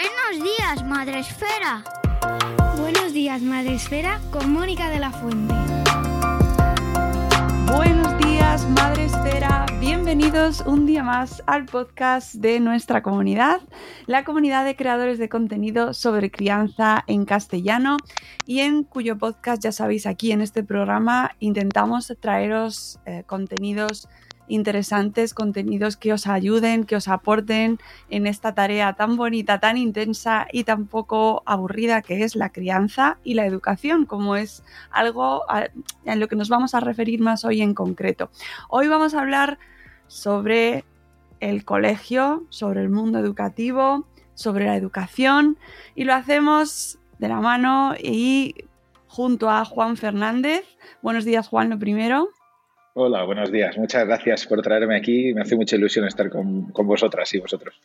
Buenos días, Madre Esfera. Buenos días, Madre Esfera, con Mónica de la Fuente. Buenos días, Madre Esfera. Bienvenidos un día más al podcast de nuestra comunidad, la comunidad de creadores de contenido sobre crianza en castellano y en cuyo podcast, ya sabéis, aquí en este programa intentamos traeros eh, contenidos interesantes, contenidos que os ayuden, que os aporten en esta tarea tan bonita, tan intensa y tan poco aburrida que es la crianza y la educación, como es algo en lo que nos vamos a referir más hoy en concreto. Hoy vamos a hablar sobre el colegio, sobre el mundo educativo, sobre la educación y lo hacemos de la mano y junto a Juan Fernández. Buenos días Juan, lo primero. Hola, buenos días. Muchas gracias por traerme aquí. Me hace mucha ilusión estar con, vosotras y vosotros.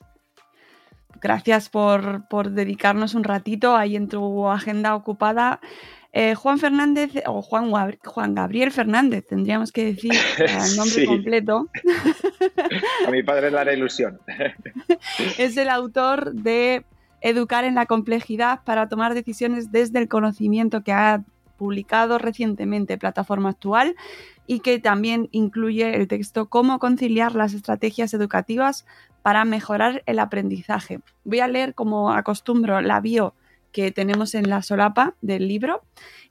Gracias por, dedicarnos un ratito ahí en tu agenda ocupada. Eh, Juan Fernández, o Juan, Juan, Gabriel Fernández, tendríamos que decir el nombre completo. A mi padre le hará ilusión. es el autor de Educar en la complejidad para tomar decisiones desde el conocimiento que ha publicado recientemente Plataforma Actual y que también incluye el texto Cómo conciliar las estrategias educativas para mejorar el aprendizaje. Voy a leer, como acostumbro, la bio que tenemos en la solapa del libro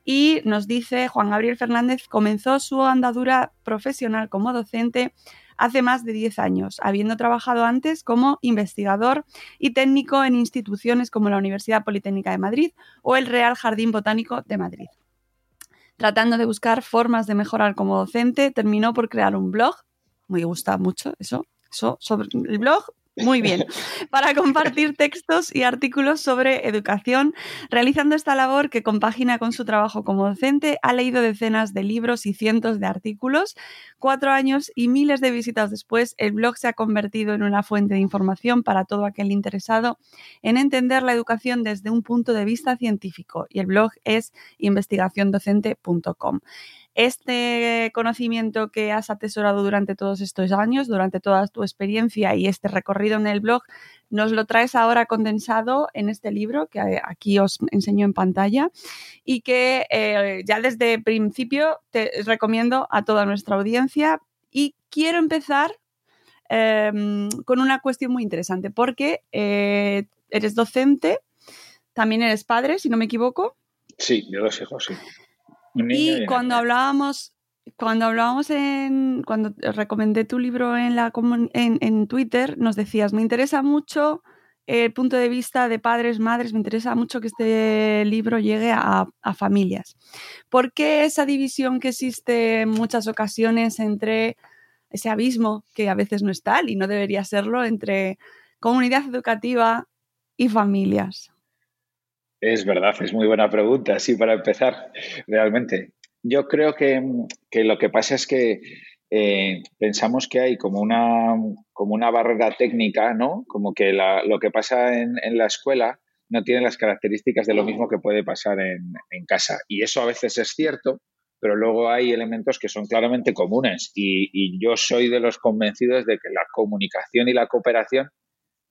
y nos dice Juan Gabriel Fernández comenzó su andadura profesional como docente hace más de 10 años, habiendo trabajado antes como investigador y técnico en instituciones como la Universidad Politécnica de Madrid o el Real Jardín Botánico de Madrid tratando de buscar formas de mejorar como docente, terminó por crear un blog. Me gusta mucho eso, eso sobre el blog muy bien. Para compartir textos y artículos sobre educación, realizando esta labor que compagina con su trabajo como docente, ha leído decenas de libros y cientos de artículos. Cuatro años y miles de visitas después, el blog se ha convertido en una fuente de información para todo aquel interesado en entender la educación desde un punto de vista científico. Y el blog es investigaciondocente.com este conocimiento que has atesorado durante todos estos años, durante toda tu experiencia y este recorrido en el blog, nos lo traes ahora condensado en este libro que aquí os enseño en pantalla y que eh, ya desde principio te recomiendo a toda nuestra audiencia. Y quiero empezar em, con una cuestión muy interesante porque eh, eres docente, también eres padre, si no me equivoco. Sí, de dos hijos, sí y cuando hablábamos, cuando hablábamos en, cuando recomendé tu libro en, la, en, en Twitter, nos decías, me interesa mucho el punto de vista de padres, madres, me interesa mucho que este libro llegue a, a, familias. ¿Por qué esa división que existe en muchas ocasiones entre ese abismo, que a veces no es tal y no debería serlo, entre comunidad educativa y familias? Es verdad, es muy buena pregunta, sí, para empezar, realmente. Yo creo que, lo que pasa es que eh, pensamos que hay como una, como una barrera técnica, ¿no? Como que lo que pasa en, la escuela no tiene las características de lo mismo que puede pasar en, casa. Y eso a veces es cierto, pero luego hay elementos que son claramente comunes. y yo soy de los convencidos de que la comunicación y la cooperación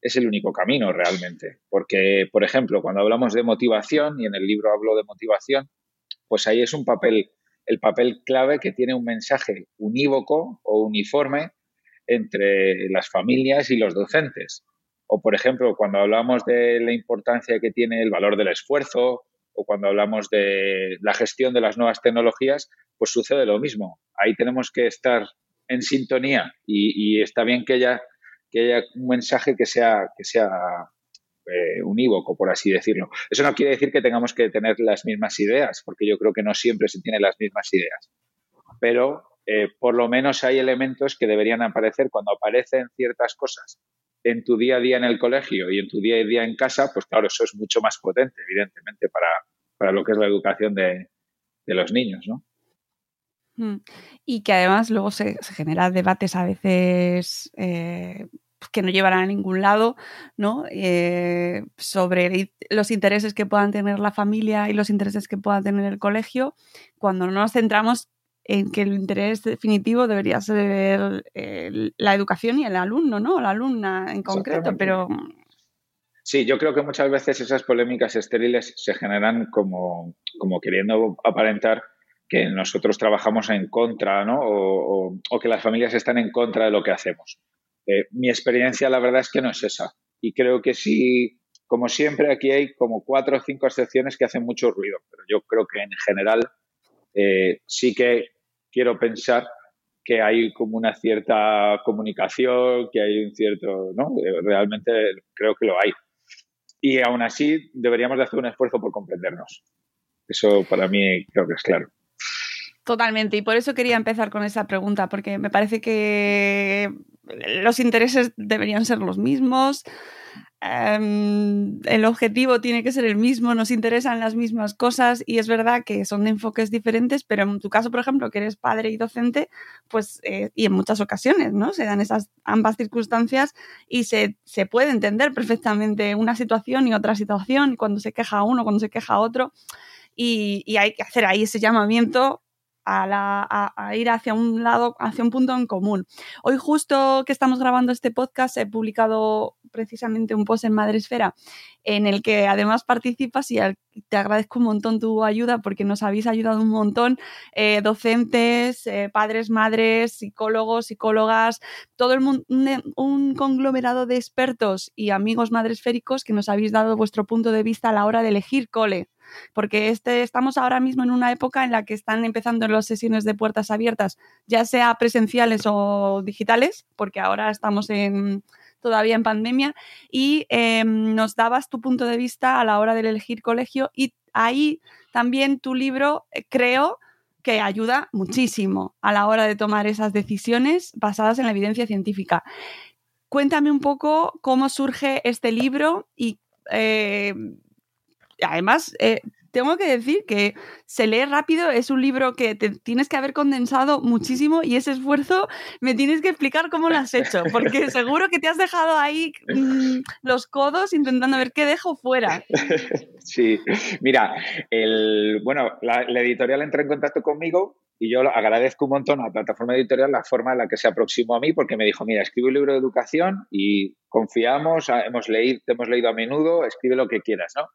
es el único camino realmente. Porque, por ejemplo, cuando hablamos de motivación, y en el libro hablo de motivación, pues ahí es un papel, el papel clave que tiene un mensaje unívoco o uniforme entre las familias y los docentes. O, por ejemplo, cuando hablamos de la importancia que tiene el valor del esfuerzo, o cuando hablamos de la gestión de las nuevas tecnologías, pues sucede lo mismo. Ahí tenemos que estar en sintonía y, está bien que ella que haya un mensaje que sea, que sea eh, unívoco, por así decirlo. Eso no quiere decir que tengamos que tener las mismas ideas, porque yo creo que no siempre se tienen las mismas ideas. Pero eh, por lo menos hay elementos que deberían aparecer cuando aparecen ciertas cosas en tu día a día en el colegio y en tu día a día en casa, pues claro, eso es mucho más potente, evidentemente, para, para lo que es la educación de, de los niños, ¿no? Mm. Y que además luego se, se generan debates a veces eh, que no llevarán a ningún lado, ¿no? Eh, sobre los intereses que puedan tener la familia y los intereses que pueda tener el colegio, cuando no nos centramos en que el interés definitivo debería ser la educación y el alumno, ¿no? La alumna en concreto, pero Sí, yo creo que muchas veces esas polémicas estériles se generan como, como queriendo aparentar que nosotros trabajamos en contra, ¿no? O, que las familias están en contra de lo que hacemos. Eh, mi experiencia, la verdad es que no es esa. Y creo que sí, como siempre, aquí hay como cuatro o cinco excepciones que hacen mucho ruido. Pero yo creo que en general eh, sí que quiero pensar que hay como una cierta comunicación, que hay un cierto, ¿no? Eh, realmente creo que lo hay. Y aún así deberíamos de hacer un esfuerzo por comprendernos. Eso para mí creo que es claro. Totalmente, y por eso quería empezar con esa pregunta, porque me parece que los intereses deberían ser los mismos, Em, el objetivo tiene que ser el mismo, nos interesan las mismas cosas y es verdad que son enfoques diferentes, pero en tu caso, por ejemplo, que eres padre y docente, pues, eh, y en muchas ocasiones, ¿no? Se dan esas ambas circunstancias y se, se, puede entender perfectamente una situación y otra situación, cuando se queja uno, cuando se queja otro, y hay que hacer ahí ese llamamiento a, ir hacia un lado, hacia un punto en común. Hoy justo que estamos grabando este podcast he publicado precisamente un post en Madresfera en el que además participas y te agradezco un montón tu ayuda porque nos habéis ayudado un montón, eh, docentes, eh, padres, madres, psicólogos, psicólogas, todo el mundo, un, conglomerado de expertos y amigos madresféricos que nos habéis dado vuestro punto de vista a la hora de elegir cole porque este, estamos ahora mismo en una época en la que están empezando las sesiones de puertas abiertas, ya sea presenciales o digitales, porque ahora estamos en, todavía en pandemia, y em, nos dabas tu punto de vista a la hora de elegir colegio y ahí también tu libro, eh, creo, que ayuda muchísimo a la hora de tomar esas decisiones basadas en la evidencia científica. Cuéntame un poco cómo surge este libro y eh, además, eh, tengo que decir que se lee rápido, es un libro que te tienes que haber condensado muchísimo y ese esfuerzo me tienes que explicar cómo lo has hecho, porque seguro que te has dejado ahí mm, los codos intentando ver qué dejo fuera. Sí, mira, el, bueno, la, editorial entró en contacto conmigo y yo agradezco un montón a la plataforma editorial la forma en la que se aproximó a mí, porque me dijo, mira, escribe un libro de educación y confiamos, hemos leído, te hemos leído a menudo, escribe lo que quieras, ¿no?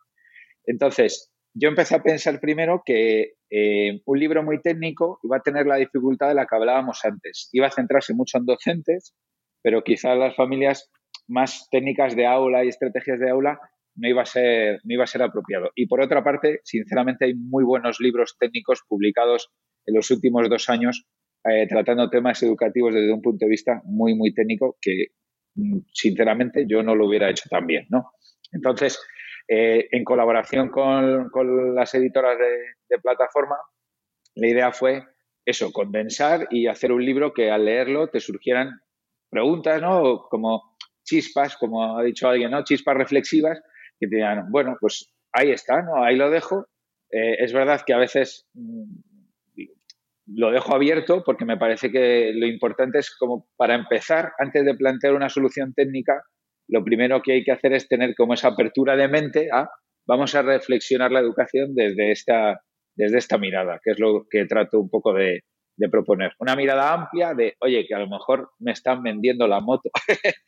Entonces, yo empecé a pensar primero que eh, un libro muy técnico iba a tener la dificultad de la que hablábamos antes. Iba a centrarse mucho en docentes, pero quizás las familias más técnicas de aula y estrategias de aula no iba a ser, no iba a ser apropiado. Y por otra parte, sinceramente, hay muy buenos libros técnicos publicados en los últimos dos años eh, tratando temas educativos desde un punto de vista muy, muy técnico que, mm, sinceramente, yo no lo hubiera hecho tan bien, ¿no? Entonces, eh, en colaboración con, las editoras de, plataforma, la idea fue eso, condensar y hacer un libro que al leerlo te surgieran preguntas, ¿no? Como chispas, como ha dicho alguien, ¿no? Chispas reflexivas que te digan, bueno, pues ahí está, ¿no? Ahí lo dejo. Eh, es verdad que a veces mm, lo dejo abierto porque me parece que lo importante es como para empezar, antes de plantear una solución técnica, lo primero que hay que hacer es tener como esa apertura de mente a vamos a reflexionar la educación desde esta, desde esta mirada, que es lo que trato un poco de, proponer. Una mirada amplia de, oye, que a lo mejor me están vendiendo la moto.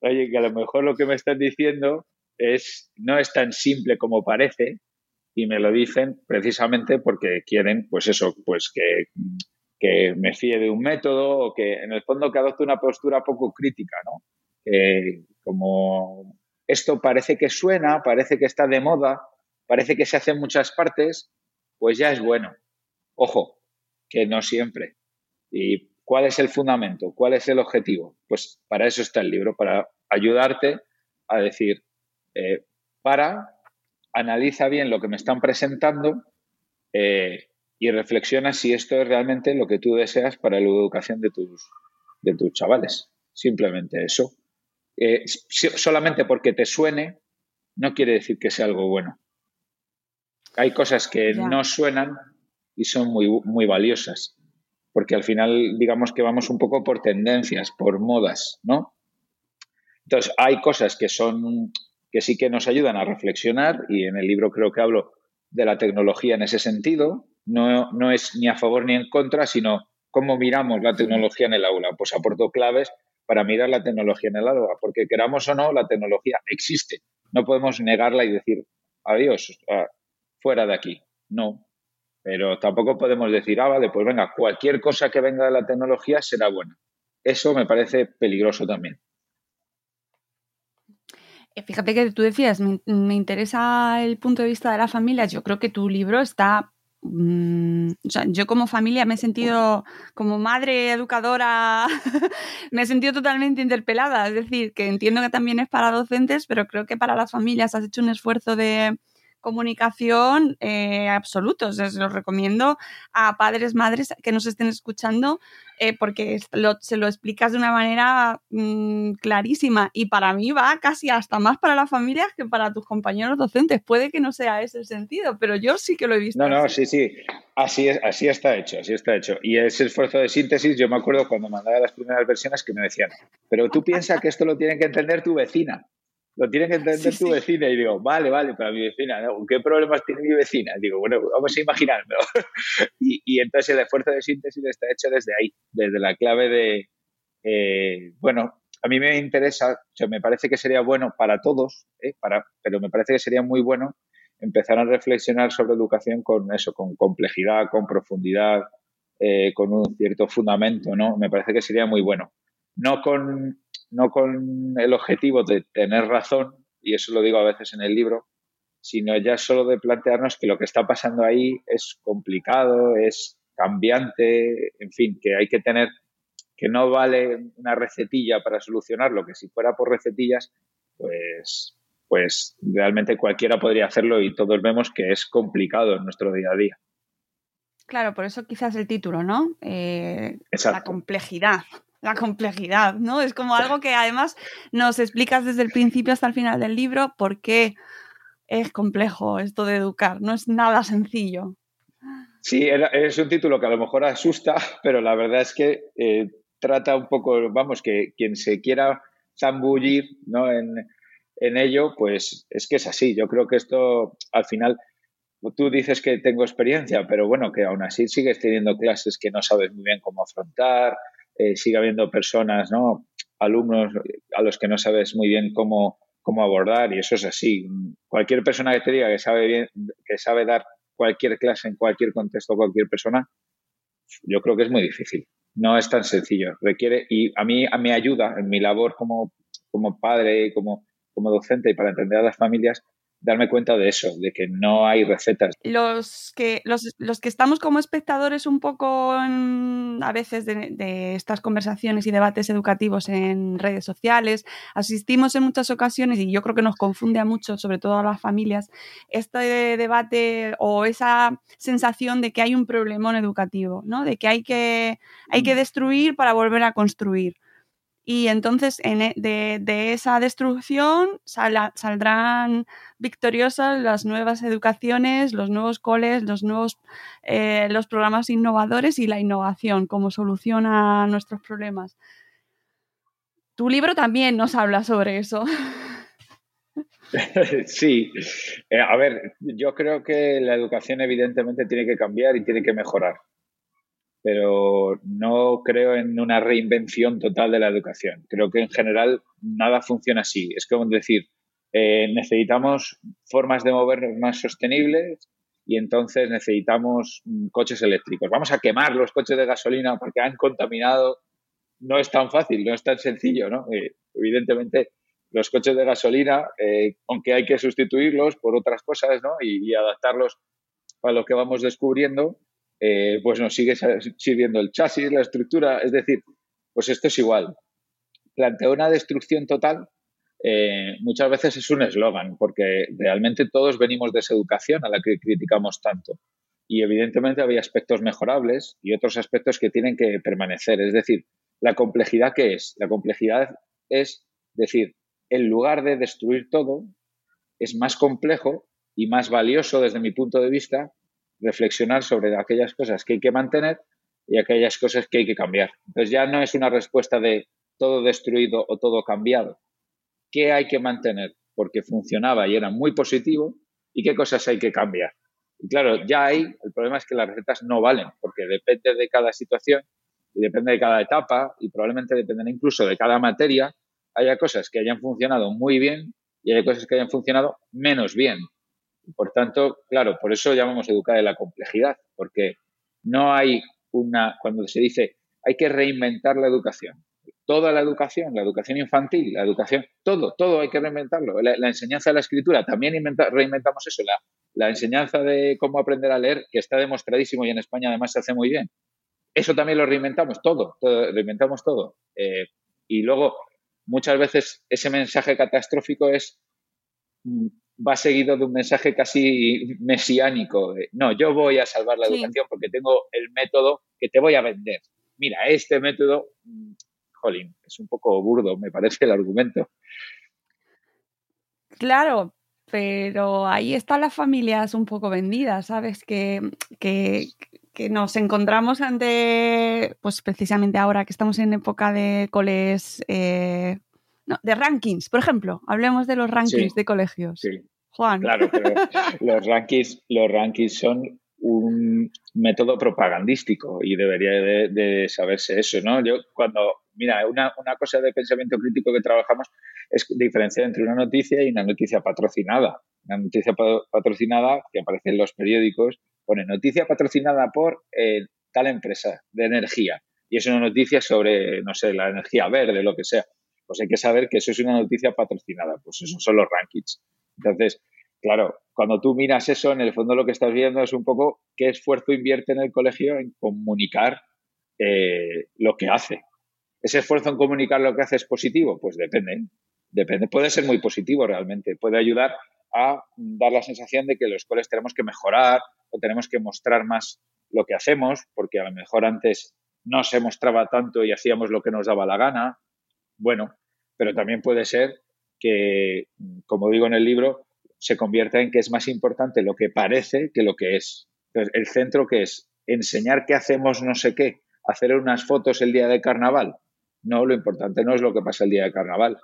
oye, que a lo mejor lo que me están diciendo es no es tan simple como parece y me lo dicen precisamente porque quieren, pues eso, pues que, que me fíe de un método o que en el fondo que adopte una postura poco crítica, ¿no? Como esto parece que suena, parece que está de moda, parece que se hace en muchas partes, pues ya es bueno. Ojo, que no siempre. ¿Y cuál es el fundamento? ¿Cuál es el objetivo? Pues para eso está el libro, para ayudarte a decir, eh, para, analiza bien lo que me están presentando eh, y reflexiona si esto es realmente lo que tú deseas para la educación de tus, de tus chavales. Simplemente eso. Eh, solamente porque te suene, no quiere decir que sea algo bueno. Hay cosas que no suenan y son muy, muy valiosas, porque al final digamos que vamos un poco por tendencias, por modas, ¿no? Entonces, hay cosas que son que sí que nos ayudan a reflexionar y en el libro creo que hablo de la tecnología en ese sentido. No, no es ni a favor ni en contra, sino cómo miramos la tecnología en el aula. Pues aporto claves para mirar la tecnología en el aula, porque queramos o no, la tecnología existe No podemos negarla y decir, adiós, fuera de aquí. No. Pero tampoco podemos decir, ah, vale, pues venga, cualquier cosa que venga de la tecnología será buena. Eso me parece peligroso también. Eh, fíjate que tú decías, me, interesa el punto de vista de la familia. Yo creo que tu libro está mm, o sea, yo como familia me he sentido, como madre educadora, me he sentido totalmente interpelada. Es decir, que entiendo que también es para docentes, pero creo que para las familias has hecho un esfuerzo de, comunicación eh, absolutos. Se los recomiendo a padres, madres que nos estén escuchando eh, porque se lo explicas de una manera mm, clarísima y para mí va casi hasta más para las familias que para tus compañeros docentes. Puede que no sea ese el sentido, pero yo sí que lo he visto. No, no, sí, sí. Así, es, así está hecho, así está hecho. Y ese esfuerzo de síntesis, yo me acuerdo cuando mandaba las primeras versiones que me decían, pero tú piensas que esto lo tiene que entender tu vecina lo tiene que entender tu vecina. Y digo, vale, vale, para mi vecina, ¿qué problemas tiene mi vecina? Digo, bueno, vamos a imaginarlo. y, y, entonces el esfuerzo de síntesis está hecho desde ahí, desde la clave de, eh, bueno, a mí me interesa, o sea, me parece que sería bueno para todos, ¿eh? para, pero me parece que sería muy bueno empezar a reflexionar sobre educación con eso, con complejidad, con profundidad, eh, con un cierto fundamento, ¿no? Me parece que sería muy bueno. No con no con el objetivo de tener razón, y eso lo digo a veces en el libro, sino ya solo de plantearnos que lo que está pasando ahí es complicado, es cambiante, en fin, que hay que tener, que no vale una recetilla para solucionarlo, que si fuera por recetillas, pues, pues realmente cualquiera podría hacerlo y todos vemos que es complicado en nuestro día a día. Claro, por eso quizás el título, ¿no? Eh, la complejidad la complejidad, ¿no? Es como algo que además nos explicas desde el principio hasta el final del libro por qué es complejo esto de educar, no es nada sencillo. Sí, es un título que a lo mejor asusta, pero la verdad es que eh, trata un poco, vamos, que quien se quiera zambullir ¿no? en, en ello, pues es que es así. Yo creo que esto al final tú dices que tengo experiencia, pero bueno, que aún así sigues teniendo clases que no sabes muy bien cómo afrontar, eh, sigue habiendo personas, ¿no? alumnos a los que no sabes muy bien cómo, cómo abordar y eso es así. Cualquier persona que te diga que sabe bien, que sabe dar cualquier clase en cualquier contexto, cualquier persona, yo creo que es muy difícil. No es tan sencillo. Requiere, y a mí me ayuda en mi labor como, como padre, como, como docente y para entender a las familias, darme cuenta de eso, de que no hay recetas. Los que, los, los que estamos como espectadores un poco a veces de, estas conversaciones y debates educativos en redes sociales, asistimos en muchas ocasiones, y yo creo que nos confunde a mucho, sobre todo a las familias, este debate o esa sensación de que hay un problemón educativo, ¿no? de que hay que, hay que mm. destruir para volver a construir. Y entonces e, de, esa destrucción saldrán victoriosas las nuevas educaciones, los nuevos coles, los nuevos eh, los programas innovadores y la innovación como solución a nuestros problemas. Tu libro también nos habla sobre eso. Sí, eh, a ver, yo creo que la educación evidentemente tiene que cambiar y tiene que mejorar pero no creo en una reinvención total de la educación. Creo que en general nada funciona así. Es como decir, eh, necesitamos formas de movernos más sostenibles y entonces necesitamos mm, coches eléctricos. Vamos a quemar los coches de gasolina porque han contaminado. No es tan fácil, no es tan sencillo, ¿no? Eh, evidentemente, los coches de gasolina, eh, aunque hay que sustituirlos por otras cosas, ¿no? y adaptarlos a lo que vamos descubriendo, eh, pues nos sigue sirviendo el chasis, la estructura, es decir, pues esto es igual. Plantea una destrucción total eh, muchas veces es un eslogan, porque realmente todos venimos de esa educación a la que criticamos tanto. Y evidentemente había aspectos mejorables y otros aspectos que tienen que permanecer. Es decir, la complejidad que es. La complejidad es decir, en lugar de destruir todo, es más complejo y más valioso desde mi punto de vista reflexionar sobre aquellas cosas que hay que mantener y aquellas cosas que hay que cambiar. Entonces ya no es una respuesta de todo destruido o todo cambiado. ¿Qué hay que mantener? Porque funcionaba y era muy positivo y qué cosas hay que cambiar. Y claro, ya hay, el problema es que las recetas no valen, porque depende de cada situación y depende de cada etapa y probablemente dependerá incluso de cada materia. Haya cosas que hayan funcionado muy bien y hay cosas que hayan funcionado menos bien. Por tanto, claro, por eso llamamos educar en la complejidad, porque no hay una, cuando se dice hay que reinventar la educación, toda la educación, la educación infantil, la educación, todo, todo hay que reinventarlo. La, enseñanza de la escritura, también reinventamos eso, la, enseñanza de cómo aprender a leer, que está demostradísimo y en España además se hace muy bien. Eso también lo reinventamos todo, reinventamos todo. Eh, y luego, muchas veces ese mensaje catastrófico es mm, va seguido de un mensaje casi mesiánico. no, yo voy a salvar la educación porque tengo el método que te voy a vender. Mira, este método mm, jolín, es un poco burdo, me parece el argumento. Claro, pero ahí están las familias un poco vendidas, ¿sabes? Que, que, nos encontramos ante, pues precisamente ahora que estamos en época de coles, eh, no, de rankings, por ejemplo, hablemos de los rankings de colegios. Sí. Juan. Claro, pero los rankings, los rankings son un método propagandístico y debería de, saberse eso, ¿no? Yo cuando, mira, una, una, cosa de pensamiento crítico que trabajamos es diferenciar entre una noticia y una noticia patrocinada. Una noticia patrocinada que aparece en los periódicos pone noticia patrocinada por eh, tal empresa de energía y es una noticia sobre, no sé, la energía verde, lo que sea. Pues hay que saber que eso es una noticia patrocinada, pues esos son los rankings. Entonces, Claro, cuando tú miras eso, en el fondo lo que estás viendo es un poco qué esfuerzo invierte en el colegio en comunicar eh, lo que hace. ¿Ese esfuerzo en comunicar lo que hace es positivo? Pues depende. Depende. Puede ser muy positivo realmente. Puede ayudar a dar la sensación de que los coles tenemos que mejorar o tenemos que mostrar más lo que hacemos, porque a lo mejor antes no se mostraba tanto y hacíamos lo que nos daba la gana. Bueno, pero también puede ser que, como digo en el libro, se convierta en que es más importante lo que parece que lo que es. Entonces, el centro que es enseñar que hacemos no sé qué, hacer unas fotos el día de carnaval. No, lo importante no es lo que pasa el día de carnaval.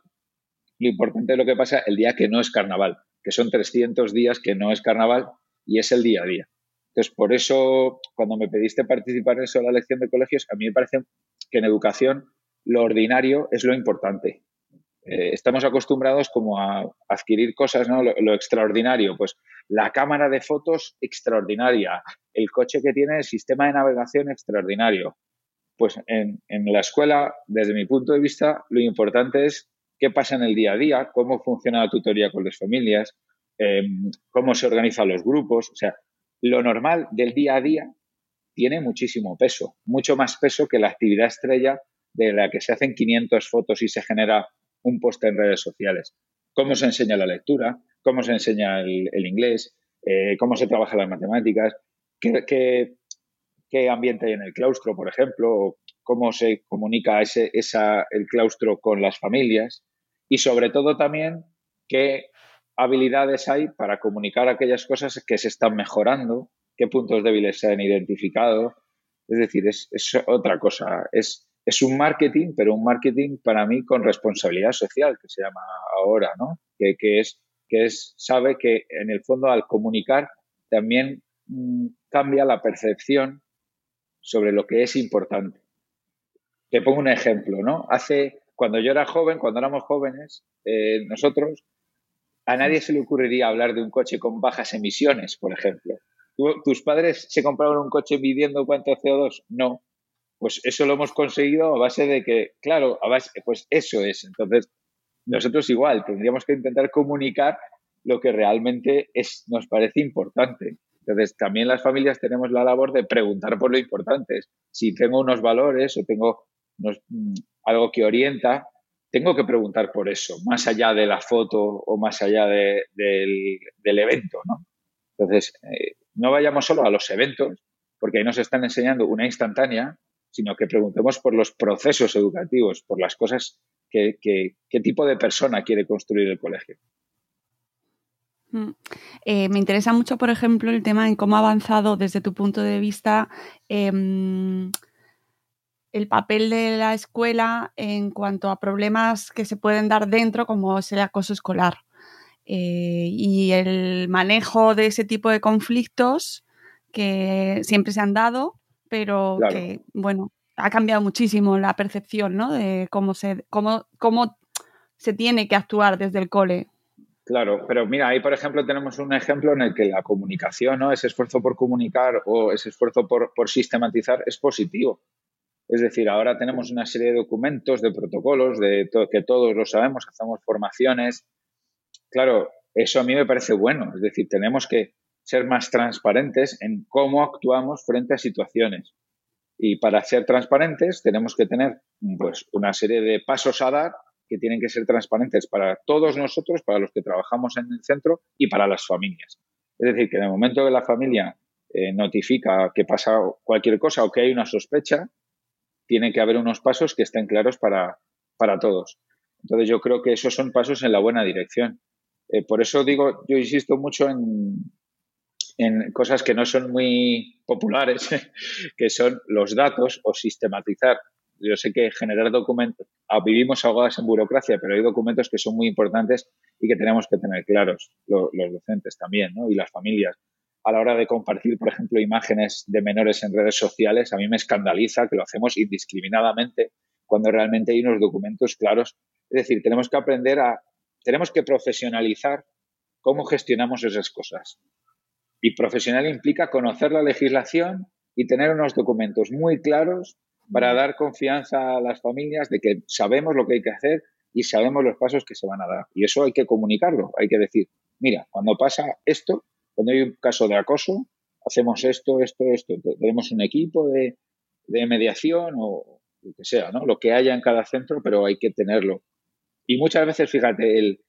Lo importante es lo que pasa el día que no es carnaval, que son 300 días que no es carnaval y es el día a día. Entonces, por eso, cuando me pediste participar en eso, la lección de colegios, a mí me parece que en educación lo ordinario es lo importante. Eh, estamos acostumbrados como a adquirir cosas, ¿no? Lo, extraordinario, pues la cámara de fotos extraordinaria, el coche que tiene el sistema de navegación extraordinario. Pues en, la escuela, desde mi punto de vista, lo importante es qué pasa en el día a día, cómo funciona la tutoría con las familias, em, cómo se organizan los grupos. O sea, lo normal del día a día tiene muchísimo peso, mucho más peso que la actividad estrella de la que se hacen 500 fotos y se genera un post en redes sociales. Cómo se enseña la lectura, cómo se enseña el, inglés, eh, cómo se trabaja las matemáticas, qué, qué, ambiente hay en el claustro, por ejemplo, cómo se comunica ese, esa, el claustro con las familias y sobre todo también qué habilidades hay para comunicar aquellas cosas que se están mejorando, qué puntos débiles se han identificado. Es decir, es, es otra cosa. Es, es un marketing, pero un marketing para mí con responsabilidad social, que se llama ahora, ¿no? Que, es, que es, sabe que en el fondo al comunicar también mm, cambia la percepción sobre lo que es importante. Te pongo un ejemplo, ¿no? Hace, cuando yo era joven, cuando éramos jóvenes, eh, nosotros, a nadie se le ocurriría hablar de un coche con bajas emisiones, por ejemplo. ¿Tus padres se compraron un coche midiendo cuánto CO2? No pues eso lo hemos conseguido a base de que, claro, a base, pues eso es. Entonces, nosotros igual tendríamos que intentar comunicar lo que realmente es, nos parece importante. Entonces, también las familias tenemos la labor de preguntar por lo importante. Si tengo unos valores o tengo mm, algo que orienta, tengo que preguntar por eso, más allá de la foto o más allá del, evento, ¿no? Entonces, eh, no vayamos solo a los eventos, porque ahí nos están enseñando una instantánea, sino que preguntemos por los procesos educativos, por las cosas que, qué tipo de persona quiere construir el colegio. Mm. Eh, me interesa mucho, por ejemplo, el tema en cómo ha avanzado desde tu punto de vista em, el papel de la escuela en cuanto a problemas que se pueden dar dentro, como es el acoso escolar. Eh, y el manejo de ese tipo de conflictos que siempre se han dado pero que, bueno, ha cambiado muchísimo la percepción, ¿no? De cómo se, cómo, cómo se tiene que actuar desde el cole. Claro, pero mira, ahí por ejemplo tenemos un ejemplo en el que la comunicación, ¿no? ese esfuerzo por comunicar o ese esfuerzo por, sistematizar es positivo. Es decir, ahora tenemos una serie de documentos, de protocolos, de que todos lo sabemos, hacemos formaciones. Claro, eso a mí me parece bueno. Es decir, tenemos que ser más transparentes en cómo actuamos frente a situaciones. Y para ser transparentes tenemos que tener pues, una serie de pasos a dar que tienen que ser transparentes para todos nosotros, para los que trabajamos en el centro y para las familias. Es decir, que en el momento que la familia eh, notifica que pasa cualquier cosa o que hay una sospecha, tiene que haber unos pasos que estén claros para, para todos. Entonces yo creo que esos son pasos en la buena dirección. Eh, por eso digo, yo insisto mucho en, en cosas que no son muy populares, que son los datos o sistematizar yo sé que generar documentos, ah, vivimos ahogadas en burocracia, pero hay documentos que son muy importantes y que tenemos que tener claros, los, docentes también, ¿no? Y las familias. A la hora de compartir, por ejemplo, imágenes de menores en redes sociales, a mí me escandaliza que lo hacemos indiscriminadamente cuando realmente hay unos documentos claros. Es decir, tenemos que aprender a, tenemos que profesionalizar cómo gestionamos esas cosas. Y profesional implica conocer la legislación y tener unos documentos muy claros para dar confianza a las familias de que sabemos lo que hay que hacer y sabemos los pasos que se van a dar. Y eso hay que comunicarlo, hay que decir, mira, cuando pasa esto, cuando hay un caso de acoso, hacemos esto, esto, esto. Tenemos un equipo de, mediación o lo que sea, ¿no? Lo que haya en cada centro, pero hay que tenerlo. Y muchas veces, fíjate, el,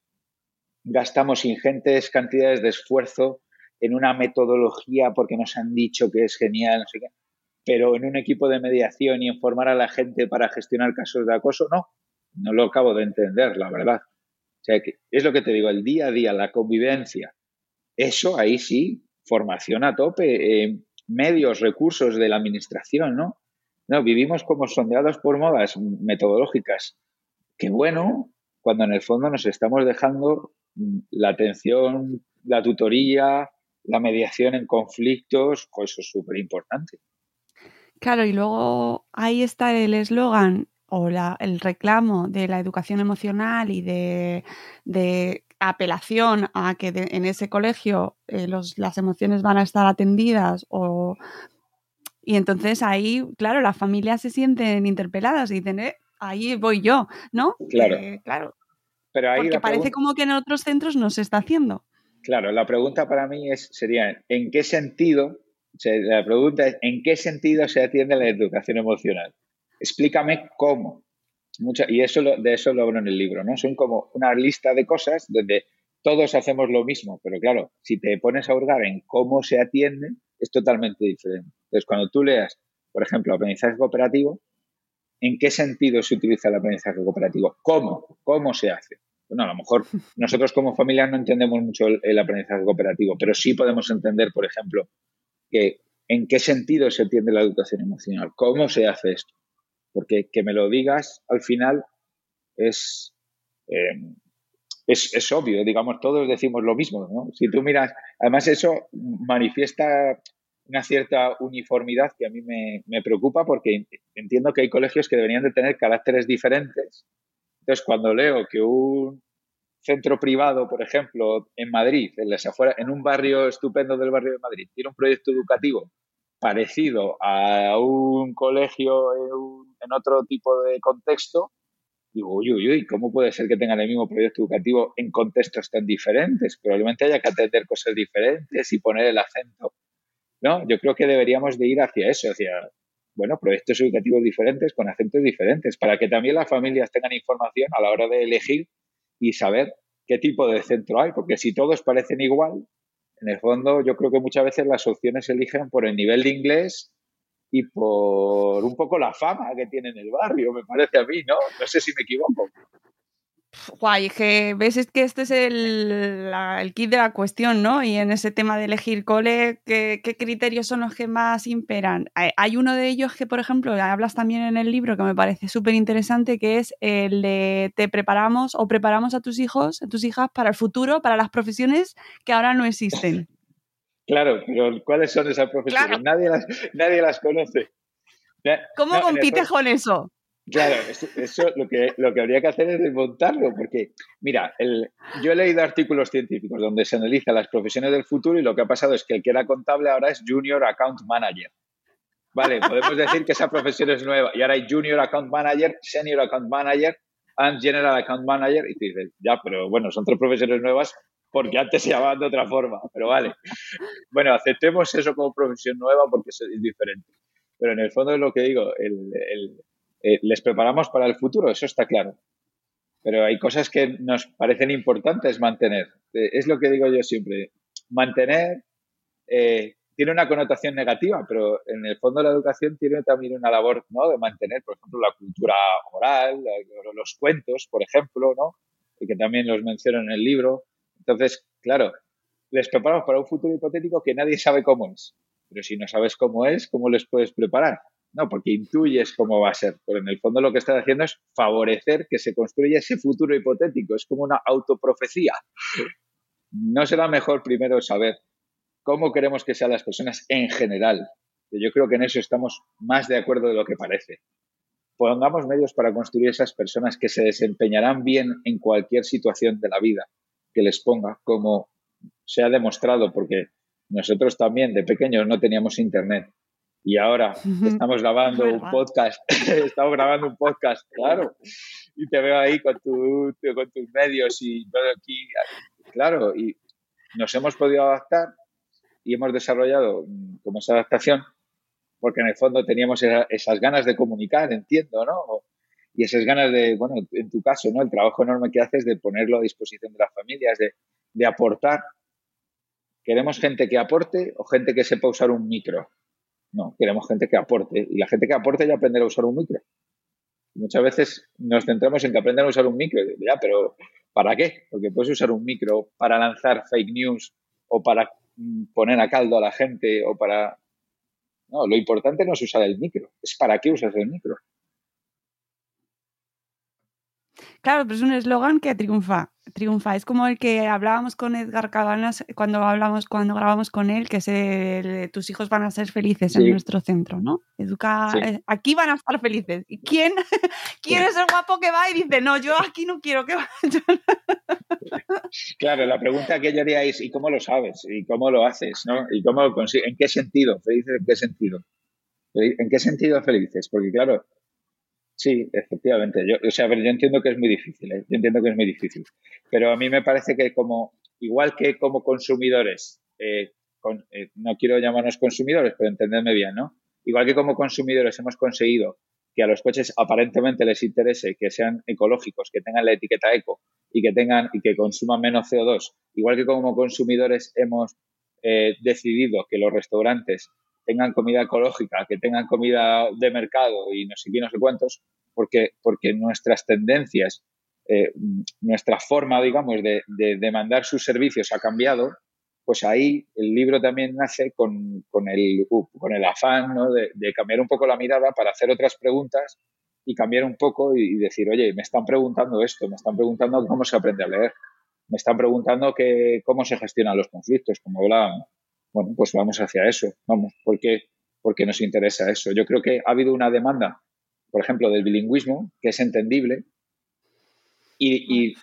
gastamos ingentes cantidades de esfuerzo en una metodología porque nos han dicho que es genial, no sé qué pero en un equipo de mediación y en formar a la gente para gestionar casos de acoso, no, no lo acabo de entender, la verdad. O sea, que es lo que te digo, el día a día, la convivencia, eso ahí sí, formación a tope, eh, medios, recursos de la administración, ¿no? No, vivimos como sondeados por modas metodológicas. Qué bueno, cuando en el fondo nos estamos dejando la atención, la tutoría, la mediación en conflictos, pues eso es súper importante. Claro, y luego ahí está el eslogan o el reclamo de la educación emocional y de, apelación a que en ese colegio eh, las emociones van a estar atendidas o y entonces ahí, claro, las familias se sienten interpeladas y dicen, eh, ahí voy yo, ¿no? Claro. Eh, claro. Pero ahí Porque parece como que en otros centros no se está haciendo. Claro, la pregunta para mí es, sería, ¿en qué sentido la pregunta es, ¿en qué sentido se atiende la educación emocional? Explícame cómo. y eso de eso lo hablo en el libro, ¿no? Son como una lista de cosas donde todos hacemos lo mismo, pero claro, si te pones a hurgar en cómo se atiende, es totalmente diferente. Entonces, cuando tú leas, por ejemplo, aprendizaje cooperativo, ¿en qué sentido se utiliza el aprendizaje cooperativo? ¿Cómo? ¿Cómo se hace? Bueno, a lo mejor nosotros como familia no entendemos mucho el aprendizaje cooperativo, pero sí podemos entender, por ejemplo, que en qué sentido se entiende la educación emocional, cómo se hace esto. Porque que me lo digas al final es, eh, es, obvio, digamos, todos decimos lo mismo. ¿no? Si tú miras, además eso manifiesta una cierta uniformidad que a mí me, me, preocupa porque entiendo que hay colegios que deberían de tener caracteres diferentes. Entonces, cuando leo que un centro privado, por ejemplo, en Madrid, en, las afueras, en un barrio estupendo del barrio de Madrid, tiene un proyecto educativo parecido a un colegio en, otro tipo de contexto, digo, uy, uy, uy, ¿cómo puede ser que tengan el mismo proyecto educativo en contextos tan diferentes? Probablemente haya que atender cosas diferentes y poner el acento. ¿No? Yo creo que deberíamos de ir hacia eso, hacia, bueno, proyectos educativos diferentes con acentos diferentes, para que también las familias tengan información a la hora de elegir y saber qué tipo de centro hay, porque si todos parecen igual, en el fondo yo creo que muchas veces las opciones se eligen por el nivel de inglés y por un poco la fama que tiene en el barrio, me parece a mí, ¿no? No sé si me equivoco. Guay, que ves es que este es el, kit de la cuestión, ¿no? Y en ese tema de elegir cole, ¿qué, criterios son los que más imperan? Hay uno de ellos que, por ejemplo, hablas también en el libro que me parece súper interesante, que es el de te preparamos o preparamos a tus hijos, a tus hijas para el futuro, para las profesiones que ahora no existen. Claro, pero ¿cuáles son esas profesiones? Nadie, las, nadie las conoce. ¿Cómo compites con eso? Claro, eso, lo, que, lo que habría que hacer es desmontarlo, porque, mira, el, yo he leído artículos científicos donde se analiza las profesiones del futuro y lo que ha pasado es que el que era contable ahora es Junior Account Manager. Vale, podemos decir que esa profesión es nueva y ahora hay Junior Account Manager, Senior Account Manager and General Account Manager y te dices, ya, pero bueno, son tres profesiones nuevas porque antes se llamaban de otra forma, pero vale. Bueno, aceptemos eso como profesión nueva porque es diferente. Pero en el fondo es lo que digo, el, eh, les preparamos para el futuro, eso está claro. Pero hay cosas que nos parecen importantes mantener. Eh, es lo que digo yo siempre. Mantener eh, tiene una connotación negativa, pero en el fondo la educación tiene también una labor ¿no? de mantener, por ejemplo, la cultura oral, los cuentos, por ejemplo, ¿no? y que también los menciono en el libro. Entonces, claro, les preparamos para un futuro hipotético que nadie sabe cómo es. Pero si no sabes cómo es, ¿cómo les puedes preparar? No, porque intuyes cómo va a ser. Pero en el fondo lo que estás haciendo es favorecer que se construya ese futuro hipotético. Es como una autoprofecía. ¿No será mejor primero saber cómo queremos que sean las personas en general? Yo creo que en eso estamos más de acuerdo de lo que parece. Pongamos medios para construir esas personas que se desempeñarán bien en cualquier situación de la vida que les ponga, como se ha demostrado, porque nosotros también de pequeños no teníamos internet y ahora estamos grabando un podcast, estamos grabando un podcast, claro, y te veo ahí con, tu, con tus medios y todo aquí, claro, y nos hemos podido adaptar y hemos desarrollado mm, como esa adaptación porque en el fondo teníamos esas ganas de comunicar, entiendo, ¿no? Y esas ganas de, bueno, en tu caso, ¿no? El trabajo enorme que haces de ponerlo a disposición de las familias, de, de aportar. ¿Queremos gente que aporte o gente que sepa usar un micro? No, queremos gente que aporte. Y la gente que aporte ya aprenderá a usar un micro. Muchas veces nos centramos en que aprendan a usar un micro. Ya, pero ¿para qué? Porque puedes usar un micro para lanzar fake news o para mm, poner a caldo a la gente o para... No, lo importante no es usar el micro, es para qué usas el micro. Claro, pero es un eslogan que triunfa, triunfa. Es como el que hablábamos con Edgar Cabanas cuando hablamos, cuando grabamos con él, que es el, tus hijos van a ser felices en nuestro centro, ¿no? Educa, eh, aquí van a estar felices. ¿Y quién, quién es el guapo que va y dice, no, yo aquí no quiero que vayan? Claro, la pregunta que yo haría es, ¿y cómo lo sabes? ¿Y cómo lo haces? ¿no? ¿Y cómo lo consigues? ¿En qué sentido? ¿Felices en qué sentido? ¿En qué sentido felices? Porque claro, Sí, efectivamente. Yo, o sea, yo entiendo que es muy difícil, ¿eh? yo entiendo que es muy difícil. Pero a mí me parece que como, igual que como consumidores, eh, eh, no quiero llamarnos consumidores, pero entendedme bien, ¿no? Igual que como consumidores hemos conseguido que a los coches aparentemente les interese que sean ecológicos, que tengan la etiqueta eco y que tengan y que consuman menos CO2, igual que como consumidores hemos decidido que los restaurantes tengan comida ecológica, que tengan comida de mercado y no sé qué, no sé cuántos, porque, porque nuestras tendencias, eh, nuestra forma, digamos, de, de demandar sus servicios ha cambiado, pues ahí el libro también nace con, con el, uh, con el afán ¿no? de, de, cambiar un poco la mirada para hacer otras preguntas y cambiar un poco y, decir, oye, me están preguntando esto, me están preguntando cómo se aprende a leer, me están preguntando que, cómo se gestionan los conflictos, como hablábamos bueno, pues vamos hacia eso, vamos, porque, porque nos interesa eso. Yo creo que ha habido una demanda, por ejemplo, del bilingüismo, que es entendible, y,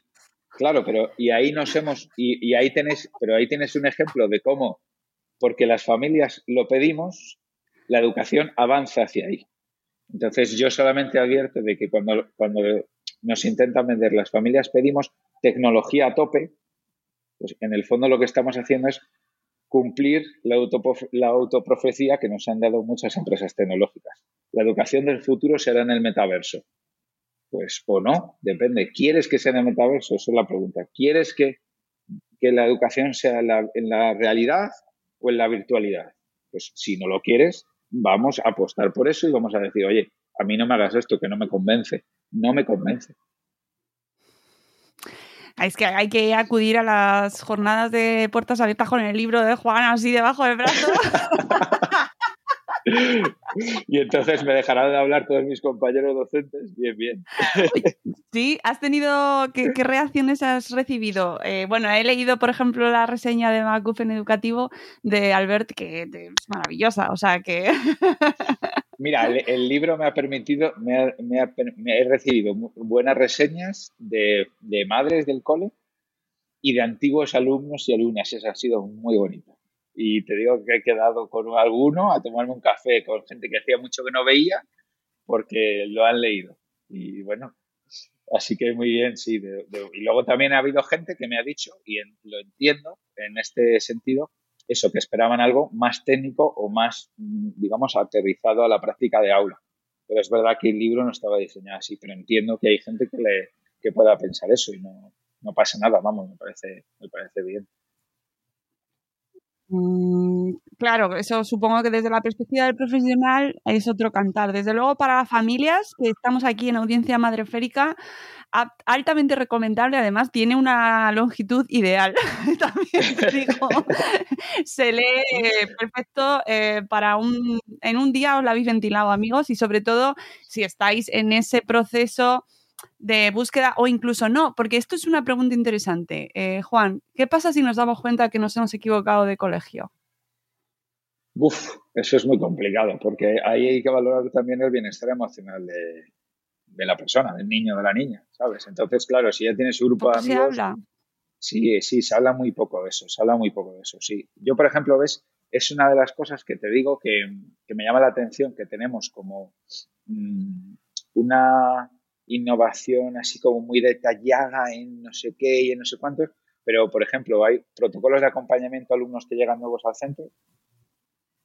claro, pero y ahí nos hemos, y, ahí tenés, pero ahí tienes un ejemplo de cómo, porque las familias lo pedimos, la educación avanza hacia ahí. Entonces yo solamente advierto de que cuando, cuando nos intentan vender las familias pedimos tecnología a tope, pues en el fondo lo que estamos haciendo es cumplir la, la autoprofecía que nos han dado muchas empresas tecnológicas. La educación del futuro será en el metaverso. Pues o no, depende. ¿Quieres que sea en el metaverso? Esa es la pregunta. ¿Quieres que, que la educación sea en la realidad o en la virtualidad? Pues si no lo quieres, vamos a apostar por eso y vamos a decir, oye, a mí no me hagas esto que no me convence. No me convence. Es que hay que acudir a las jornadas de puertas abiertas con el libro de Juan así debajo del brazo. y entonces me dejarán de hablar todos mis compañeros docentes. Bien, bien. Sí, has tenido. ¿Qué, reacciones has recibido? Eh, bueno, he leído, por ejemplo, la reseña de MacGuffin Educativo de Albert, que es maravillosa. O sea que. Mira, el, libro me ha permitido, me, he recibido buenas reseñas de, madres del cole y de antiguos alumnos y alumnas. Eso ha sido muy bonito. Y te digo que he quedado con alguno a tomarme un café con gente que hacía mucho que no veía porque lo han leído. Y bueno, así que muy bien, sí. y luego también ha habido gente que me ha dicho, y lo entiendo en este sentido, eso, que esperaban algo más técnico o más, mm, digamos, aterrizado a la práctica de aula. Pero es verdad que el libro no estaba diseñado así, pero entiendo que hay gente que, le, que pueda pensar eso y no, no pasa nada, vamos, me parece, me parece bien. Mm, claro, eso supongo que desde la perspectiva del profesional es otro cantar. Desde luego para las familias que estamos aquí en audiencia madreférica, altamente recomendable. Además tiene una longitud ideal. También digo, se lee perfecto eh, para un en un día os la habéis ventilado, amigos, y sobre todo si estáis en ese proceso de búsqueda o incluso no, porque esto es una pregunta interesante. Eh, Juan, ¿qué pasa si nos damos cuenta que nos hemos equivocado de colegio? Uf, eso es muy complicado, porque ahí hay que valorar también el bienestar emocional de, la persona, del niño o de la niña, ¿sabes? Entonces, claro, si ya tiene su grupo de amigos... se habla? Sí, sí, se habla muy poco de eso, se habla muy poco de eso, sí. Yo, por ejemplo, ves, es una de las cosas que te digo que, me llama la atención, que tenemos como mm, una innovación así como muy detallada en no sé qué y en no sé cuántos, pero por ejemplo hay protocolos de acompañamiento a alumnos que llegan nuevos al centro,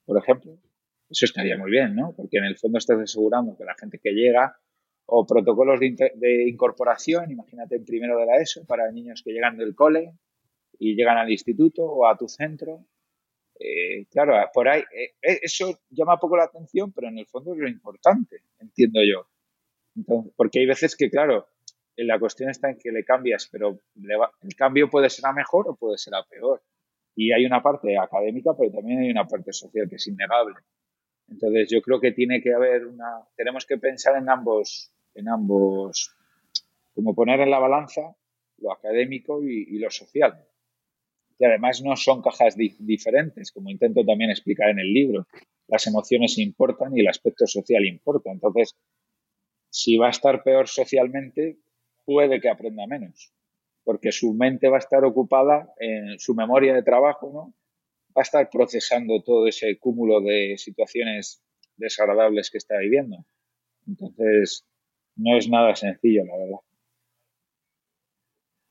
por ejemplo, eso estaría muy bien, ¿no? Porque en el fondo estás asegurando que la gente que llega, o protocolos de, incorporación, imagínate en primero de la ESO, para niños que llegan del cole y llegan al instituto o a tu centro. Eh, claro, por ahí, eh, eso llama poco la atención, pero en el fondo es lo importante, entiendo yo porque hay veces que, claro, la cuestión está en que le cambias, pero el cambio puede ser a mejor o puede ser a peor. Y hay una parte académica, pero también hay una parte social que es innegable. Entonces yo creo que tiene que haber una, tenemos que pensar en ambos, en ambos, como poner en la balanza lo académico y, lo social. Y además no son cajas diferentes, como intento también explicar en el libro. Las emociones importan y el aspecto social importa. Entonces, si va a estar peor socialmente, puede que aprenda menos, porque su mente va a estar ocupada en su memoria de trabajo, ¿no? Va a estar procesando todo ese cúmulo de situaciones desagradables que está viviendo. Entonces, no es nada sencillo, la verdad.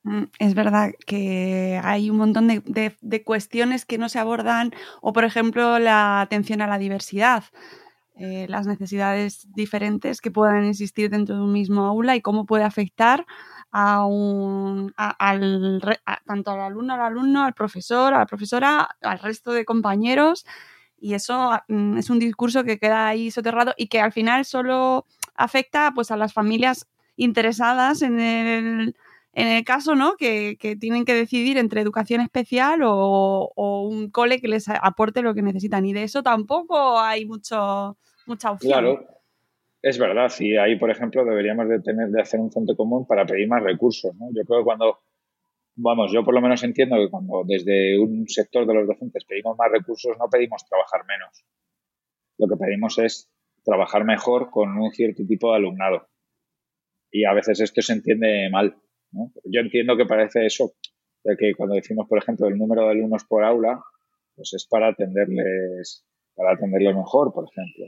Mm, es verdad que hay un montón de, de, cuestiones que no se abordan, o por ejemplo la atención a la diversidad. Eh, las necesidades diferentes que puedan existir dentro de un mismo aula y cómo puede afectar a un, al, tanto al alumno, al alumno, al profesor, a la profesora, al resto de compañeros. Y eso mm, es un discurso que queda ahí soterrado y que al final solo afecta pues, a las familias interesadas en el, en el caso, ¿no? Que, tienen que decidir entre educación especial o, un cole que les aporte lo que necesitan. Y de eso tampoco hay mucho, mucha opción. Claro, es verdad. Y ahí, por ejemplo, deberíamos de tener de hacer un centro común para pedir más recursos. ¿no? Yo creo que cuando, vamos, yo por lo menos entiendo que cuando desde un sector de los docentes pedimos más recursos, no pedimos trabajar menos. Lo que pedimos es trabajar mejor con un cierto tipo de alumnado. Y a veces esto se entiende mal. Yo entiendo que parece eso, de que cuando decimos, por ejemplo, el número de alumnos por aula, pues es para atenderles, para atenderlos mejor, por ejemplo.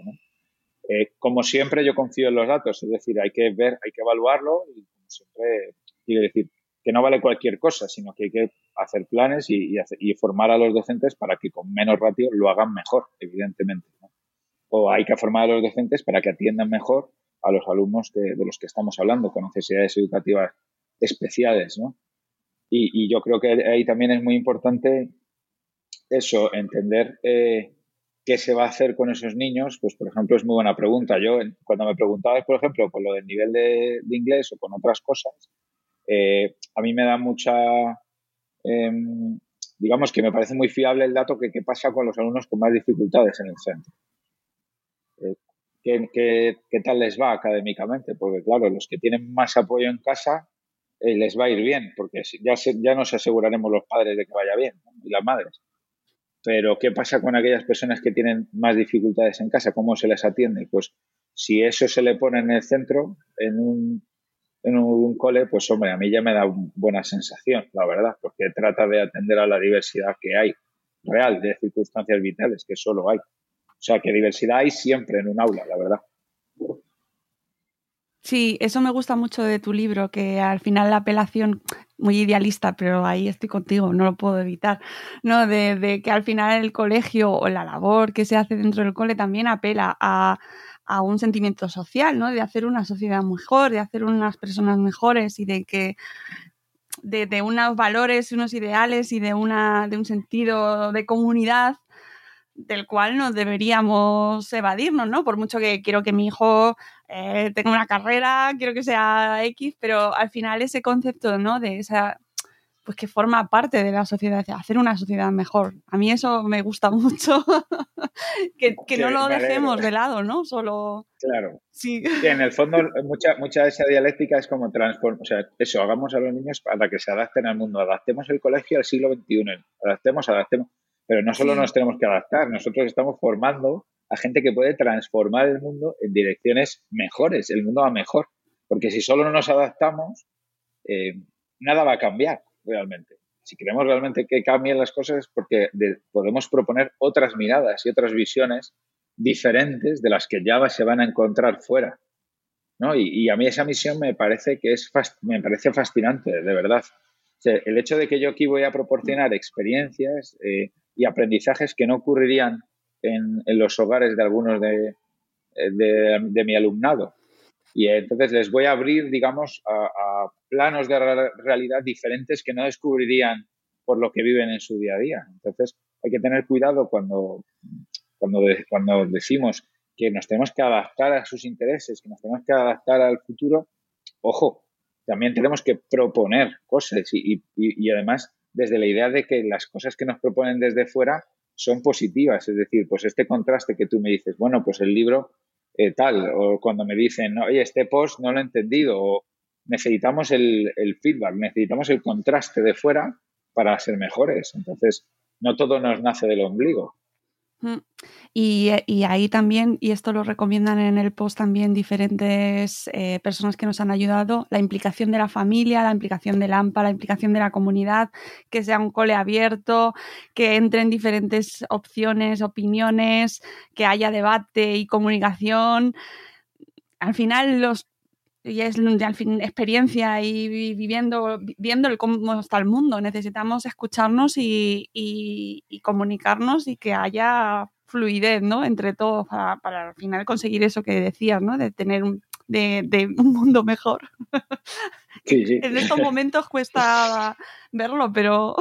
Eh, como siempre, yo confío en los datos, es decir, hay que ver, hay que evaluarlo y como siempre, quiero decir, que no vale cualquier cosa, sino que hay que hacer planes y, formar a los docentes para que con menos ratio lo hagan mejor, evidentemente. O hay que formar a los docentes para que atiendan mejor a los alumnos de los que estamos hablando, con necesidades educativas especiales, ¿no? Y, yo creo que ahí también es muy importante eso, entender eh, qué se va a hacer con esos niños, pues por ejemplo es muy buena pregunta. Yo cuando me preguntabas, por ejemplo, con lo del nivel de, inglés o con otras cosas, eh, a mí me da mucha, em, digamos que me parece muy fiable el dato que qué pasa con los alumnos con más dificultades en el centro. Eh, ¿qué, qué, tal les va académicamente? Porque claro, los que tienen más apoyo en casa eh, les va a ir bien, porque ya, ya nos aseguraremos los padres de que vaya bien y las madres. Pero ¿qué pasa con aquellas personas que tienen más dificultades en casa? ¿Cómo se les atiende? Pues si eso se le pone en el centro, en un, en un cole, pues hombre, a mí ya me da buena sensación, la verdad, porque trata de atender a la diversidad que hay, real, de circunstancias vitales, que solo hay. O sea, que diversidad hay siempre en un aula, la verdad. Sí, eso me gusta mucho de tu libro, que al final la apelación, muy idealista, pero ahí estoy contigo, no lo puedo evitar, ¿no? De, que al final el colegio o la labor que se hace dentro del cole también apela a, un sentimiento social, ¿no? De hacer una sociedad mejor, de hacer unas personas mejores y de que de, de unos valores, unos ideales y de, una, de un sentido de comunidad del cual no deberíamos evadirnos, ¿no? Por mucho que quiero que mi hijo eh, tenga una carrera, quiero que sea X, pero al final ese concepto, ¿no? De esa, pues que forma parte de la sociedad, hacer una sociedad mejor. A mí eso me gusta mucho, que, no lo dejemos de lado, ¿no? Solo... Claro. Sí. en el fondo mucha, mucha de esa dialéctica es como transformar, o sea, eso, hagamos a los niños para que se adapten al mundo, adaptemos el colegio al siglo XXI, adaptemos, adaptemos pero no solo nos tenemos que adaptar, nosotros estamos formando a gente que puede transformar el mundo en direcciones mejores, el mundo va mejor. Porque si solo no nos adaptamos, eh, nada va a cambiar realmente. Si queremos realmente que cambien las cosas porque podemos proponer otras miradas y otras visiones diferentes de las que ya se van a encontrar fuera. ¿no? Y, a mí esa misión me parece que es me parece fascinante, de verdad. el hecho de que yo aquí voy a proporcionar experiencias, eh, y aprendizajes que no ocurrirían en, los hogares de algunos de, de, mi alumnado. Y entonces les voy a abrir, digamos, a, planos de realidad diferentes que no descubrirían por lo que viven en su día a día. Entonces hay que tener cuidado cuando, cuando, cuando decimos que nos tenemos que adaptar a sus intereses, que nos tenemos que adaptar al futuro. Ojo, también tenemos que proponer cosas y, y, y además desde la idea de que las cosas que nos proponen desde fuera son positivas. Es decir, pues este contraste que tú me dices, bueno, pues el libro eh, tal, o cuando me dicen, oye, este post no lo he entendido, o necesitamos el, el feedback, necesitamos el contraste de fuera para ser mejores. Entonces, no todo nos nace del ombligo. Y, ahí también, y esto lo recomiendan en el post también diferentes eh, personas que nos han ayudado, la implicación de la familia, la implicación del AMPA, la implicación de la comunidad, que sea un cole abierto, que entren diferentes opciones, opiniones, que haya debate y comunicación. Al final los y es al fin experiencia y viviendo, viendo el cómo está el mundo. Necesitamos escucharnos y, comunicarnos y que haya fluidez, ¿no? Entre todos para, al final conseguir eso que decías, ¿no? De tener un, de, un mundo mejor. Sí, sí. en estos momentos cuesta verlo, pero...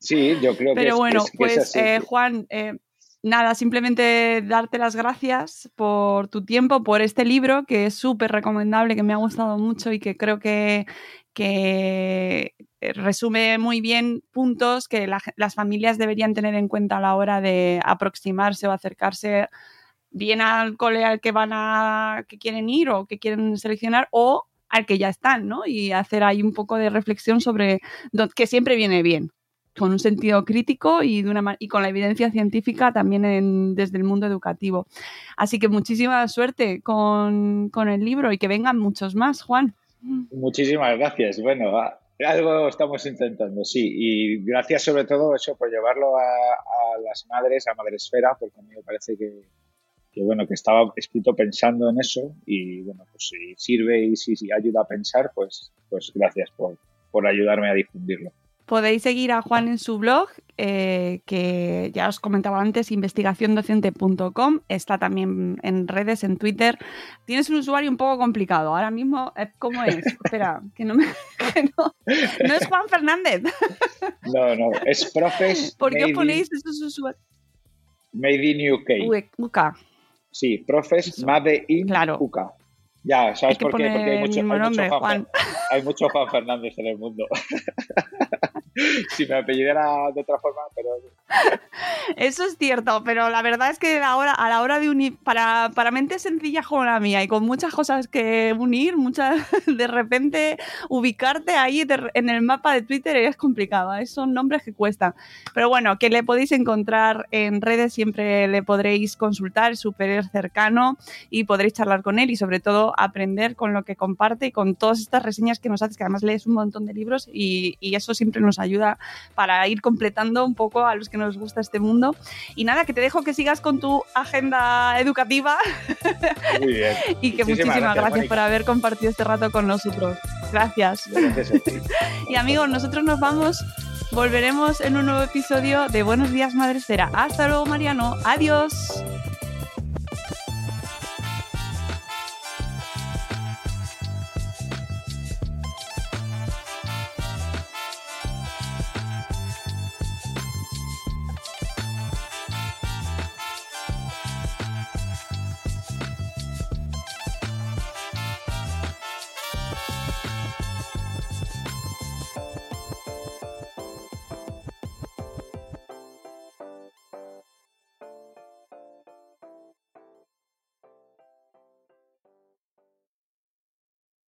Sí, yo creo que Pero bueno, pues eh, Juan, eh, nada, simplemente darte las gracias por tu tiempo, por este libro que es súper recomendable, que me ha gustado mucho y que creo que, resume muy bien puntos que las familias deberían tener en cuenta a la hora de aproximarse o acercarse bien al cole al que van a que quieren ir o que quieren seleccionar o al que ya están, ¿no? Y hacer ahí un poco de reflexión sobre que siempre viene bien con un sentido crítico y, de una, y con la evidencia científica también desde el mundo educativo. Así que muchísima suerte con, el libro y que vengan muchos más, Juan. Muchísimas gracias. Bueno, algo estamos intentando, sí. Y gracias sobre todo eso por llevarlo a, las madres, a Madresfera, porque a mí me parece que, bueno, que estaba escrito pensando en eso y bueno, pues si sirve y si, ayuda a pensar, pues, pues gracias por ayudarme a difundirlo. Podéis seguir a Juan en su blog, eh, que ya os comentaba antes, investigaciondocente.com. Está también en redes, en Twitter. Tienes un usuario un poco complicado. Ahora mismo, eh, ¿cómo es? Espera, que no me. no, es Juan Fernández. no, no, es Profes. ¿Por qué ponéis esos usuarios? Made in UK. UK. Sí, Profes Made in claro. UK. Ya, ¿sabes por qué? Porque hay mucho, hay, Juan. hay mucho Juan Fernández en el mundo. si me apellidara de otra forma, pero Eso es cierto, pero la verdad es que a la hora, de unir, para, para mentes sencillas como la mía y con muchas cosas que unir, muchas, de repente ubicarte ahí en el mapa de Twitter es complicado, ¿eh? son nombres que cuestan. Pero bueno, que le podéis encontrar en redes, siempre le podréis consultar, es súper cercano y podréis charlar con él y sobre todo aprender con lo que comparte y con todas estas reseñas que nos haces, que además lees un montón de libros y, y eso siempre nos ayuda para ir completando un poco a los que nos gusta este mundo. Y nada, que te dejo que sigas con tu agenda educativa. Muy bien. y que muchísimas, gracias, por haber compartido este rato con nosotros. Gracias. y amigos, nosotros nos vamos. Volveremos en un nuevo episodio de Buenos Días Madre Hasta luego, Mariano. Adiós.